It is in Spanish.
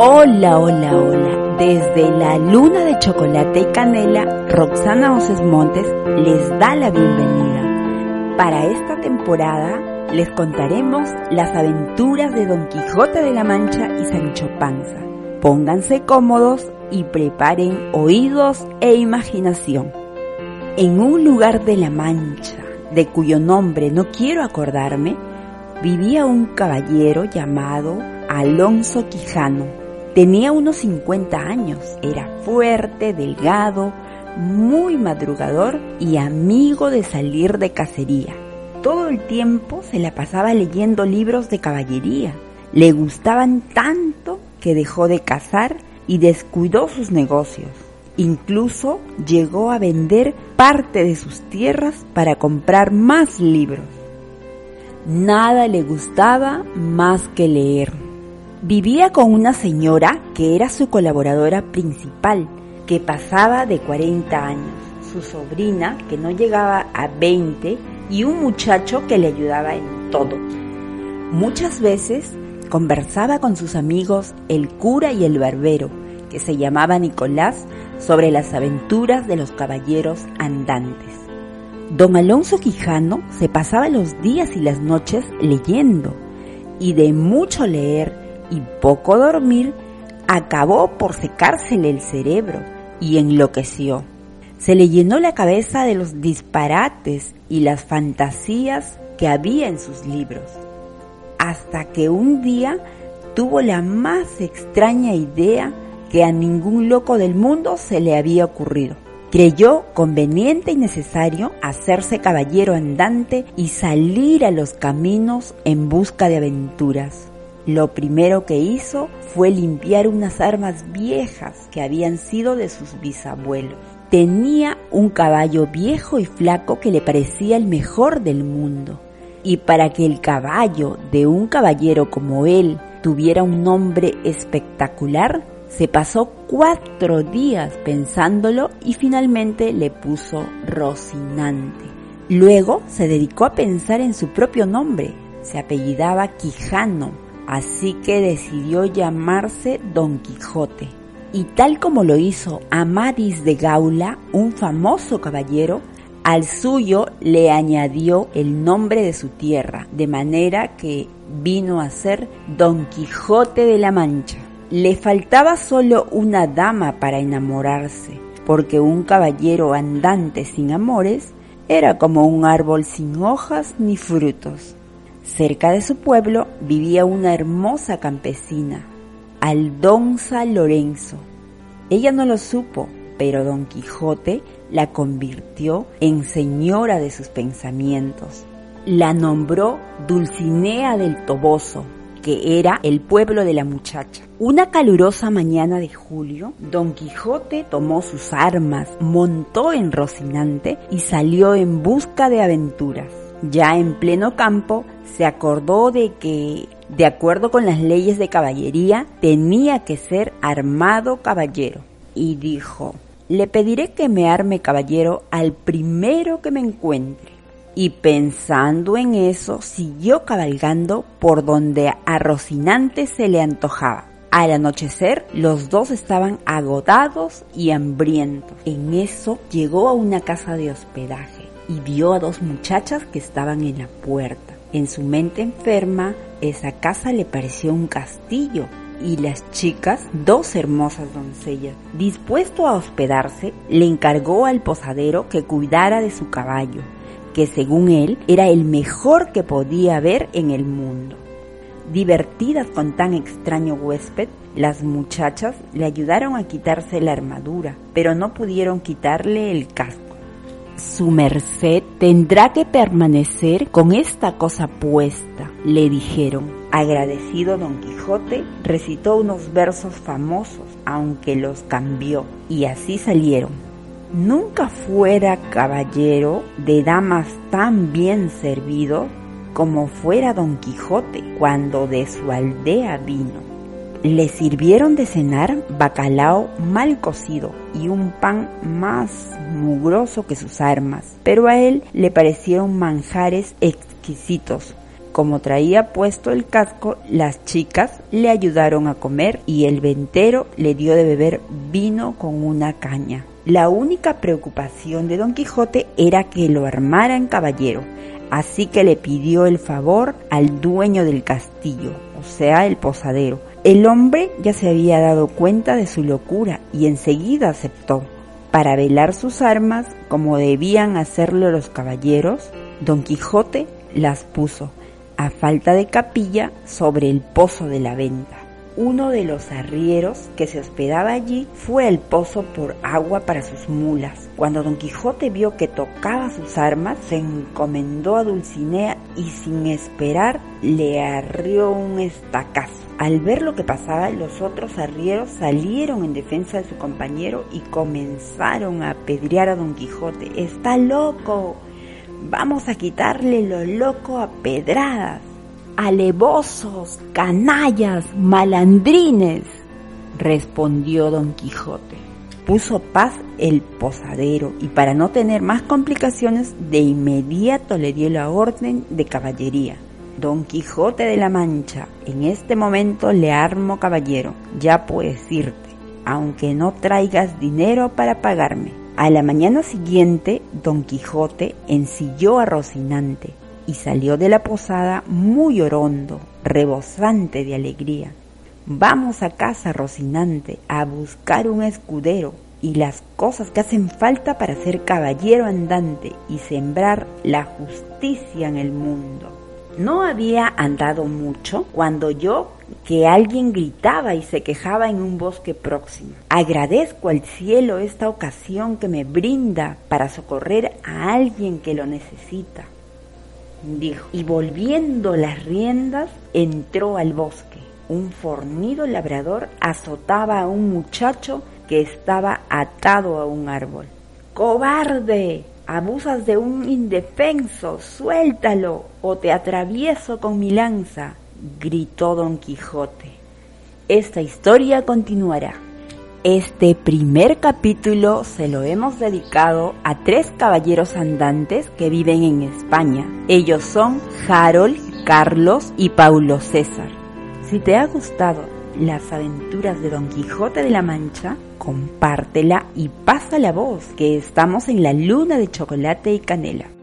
Hola, hola, hola. Desde la luna de chocolate y canela, Roxana Oses Montes les da la bienvenida. Para esta temporada les contaremos las aventuras de Don Quijote de la Mancha y Sancho Panza. Pónganse cómodos y preparen oídos e imaginación. En un lugar de la Mancha, de cuyo nombre no quiero acordarme, vivía un caballero llamado Alonso Quijano Tenía unos 50 años, era fuerte, delgado, muy madrugador y amigo de salir de cacería. Todo el tiempo se la pasaba leyendo libros de caballería. Le gustaban tanto que dejó de cazar y descuidó sus negocios. Incluso llegó a vender parte de sus tierras para comprar más libros. Nada le gustaba más que leer Vivía con una señora que era su colaboradora principal, que pasaba de 40 años, su sobrina que no llegaba a 20 y un muchacho que le ayudaba en todo. Muchas veces conversaba con sus amigos el cura y el barbero, que se llamaba Nicolás, sobre las aventuras de los caballeros andantes. Don Alonso Quijano se pasaba los días y las noches leyendo, y de mucho leer y poco dormir, acabó por secársele el cerebro y enloqueció. Se le llenó la cabeza de los disparates y las fantasías que había en sus libros, hasta que un día tuvo la más extraña idea que a ningún loco del mundo se le había ocurrido. Creyó conveniente y necesario hacerse caballero andante y salir a los caminos en busca de aventuras. Lo primero que hizo fue limpiar unas armas viejas que habían sido de sus bisabuelos. Tenía un caballo viejo y flaco que le parecía el mejor del mundo. Y para que el caballo de un caballero como él tuviera un nombre espectacular, se pasó cuatro días pensándolo y finalmente le puso Rocinante. Luego se dedicó a pensar en su propio nombre. Se apellidaba Quijano así que decidió llamarse Don Quijote. Y tal como lo hizo Amadis de Gaula, un famoso caballero, al suyo le añadió el nombre de su tierra, de manera que vino a ser Don Quijote de la Mancha. Le faltaba solo una dama para enamorarse, porque un caballero andante sin amores era como un árbol sin hojas ni frutos. Cerca de su pueblo vivía una hermosa campesina, Aldonza Lorenzo. Ella no lo supo, pero Don Quijote la convirtió en señora de sus pensamientos. La nombró Dulcinea del Toboso, que era el pueblo de la muchacha. Una calurosa mañana de julio, Don Quijote tomó sus armas, montó en Rocinante y salió en busca de aventuras. Ya en pleno campo, se acordó de que, de acuerdo con las leyes de caballería, tenía que ser armado caballero. Y dijo, le pediré que me arme caballero al primero que me encuentre. Y pensando en eso, siguió cabalgando por donde a Rocinante se le antojaba. Al anochecer, los dos estaban agotados y hambrientos. En eso llegó a una casa de hospedaje y vio a dos muchachas que estaban en la puerta. En su mente enferma, esa casa le pareció un castillo y las chicas dos hermosas doncellas. Dispuesto a hospedarse, le encargó al posadero que cuidara de su caballo, que según él era el mejor que podía haber en el mundo. Divertidas con tan extraño huésped, las muchachas le ayudaron a quitarse la armadura, pero no pudieron quitarle el casco su merced tendrá que permanecer con esta cosa puesta, le dijeron. Agradecido don Quijote recitó unos versos famosos, aunque los cambió, y así salieron. Nunca fuera caballero de damas tan bien servido como fuera don Quijote cuando de su aldea vino. Le sirvieron de cenar bacalao mal cocido y un pan más mugroso que sus armas, pero a él le parecieron manjares exquisitos, como traía puesto el casco, las chicas le ayudaron a comer y el ventero le dio de beber vino con una caña. La única preocupación de Don Quijote era que lo armara en caballero, así que le pidió el favor al dueño del castillo, o sea, el posadero. El hombre ya se había dado cuenta de su locura y enseguida aceptó. Para velar sus armas, como debían hacerlo los caballeros, Don Quijote las puso, a falta de capilla, sobre el pozo de la venta uno de los arrieros que se hospedaba allí fue al pozo por agua para sus mulas. Cuando don Quijote vio que tocaba sus armas, se encomendó a Dulcinea y sin esperar le arrió un estacazo. Al ver lo que pasaba, los otros arrieros salieron en defensa de su compañero y comenzaron a apedrear a don Quijote. ¡Está loco! Vamos a quitarle lo loco a pedradas alevosos, canallas, malandrines, respondió don Quijote. Puso paz el posadero y para no tener más complicaciones de inmediato le dio la orden de caballería. Don Quijote de la Mancha, en este momento le armo caballero, ya puedes irte, aunque no traigas dinero para pagarme. A la mañana siguiente, don Quijote ensilló a Rocinante, y salió de la posada muy orondo, rebosante de alegría. Vamos a casa, Rocinante, a buscar un escudero y las cosas que hacen falta para ser caballero andante y sembrar la justicia en el mundo. No había andado mucho cuando yo que alguien gritaba y se quejaba en un bosque próximo. Agradezco al cielo esta ocasión que me brinda para socorrer a alguien que lo necesita dijo, y volviendo las riendas entró al bosque. Un fornido labrador azotaba a un muchacho que estaba atado a un árbol. ¡Cobarde! Abusas de un indefenso, suéltalo o te atravieso con mi lanza, gritó don Quijote. Esta historia continuará. Este primer capítulo se lo hemos dedicado a tres caballeros andantes que viven en España. Ellos son Harold, Carlos y Paulo César. Si te ha gustado las aventuras de Don Quijote de la Mancha, compártela y pasa la voz que estamos en la luna de chocolate y canela.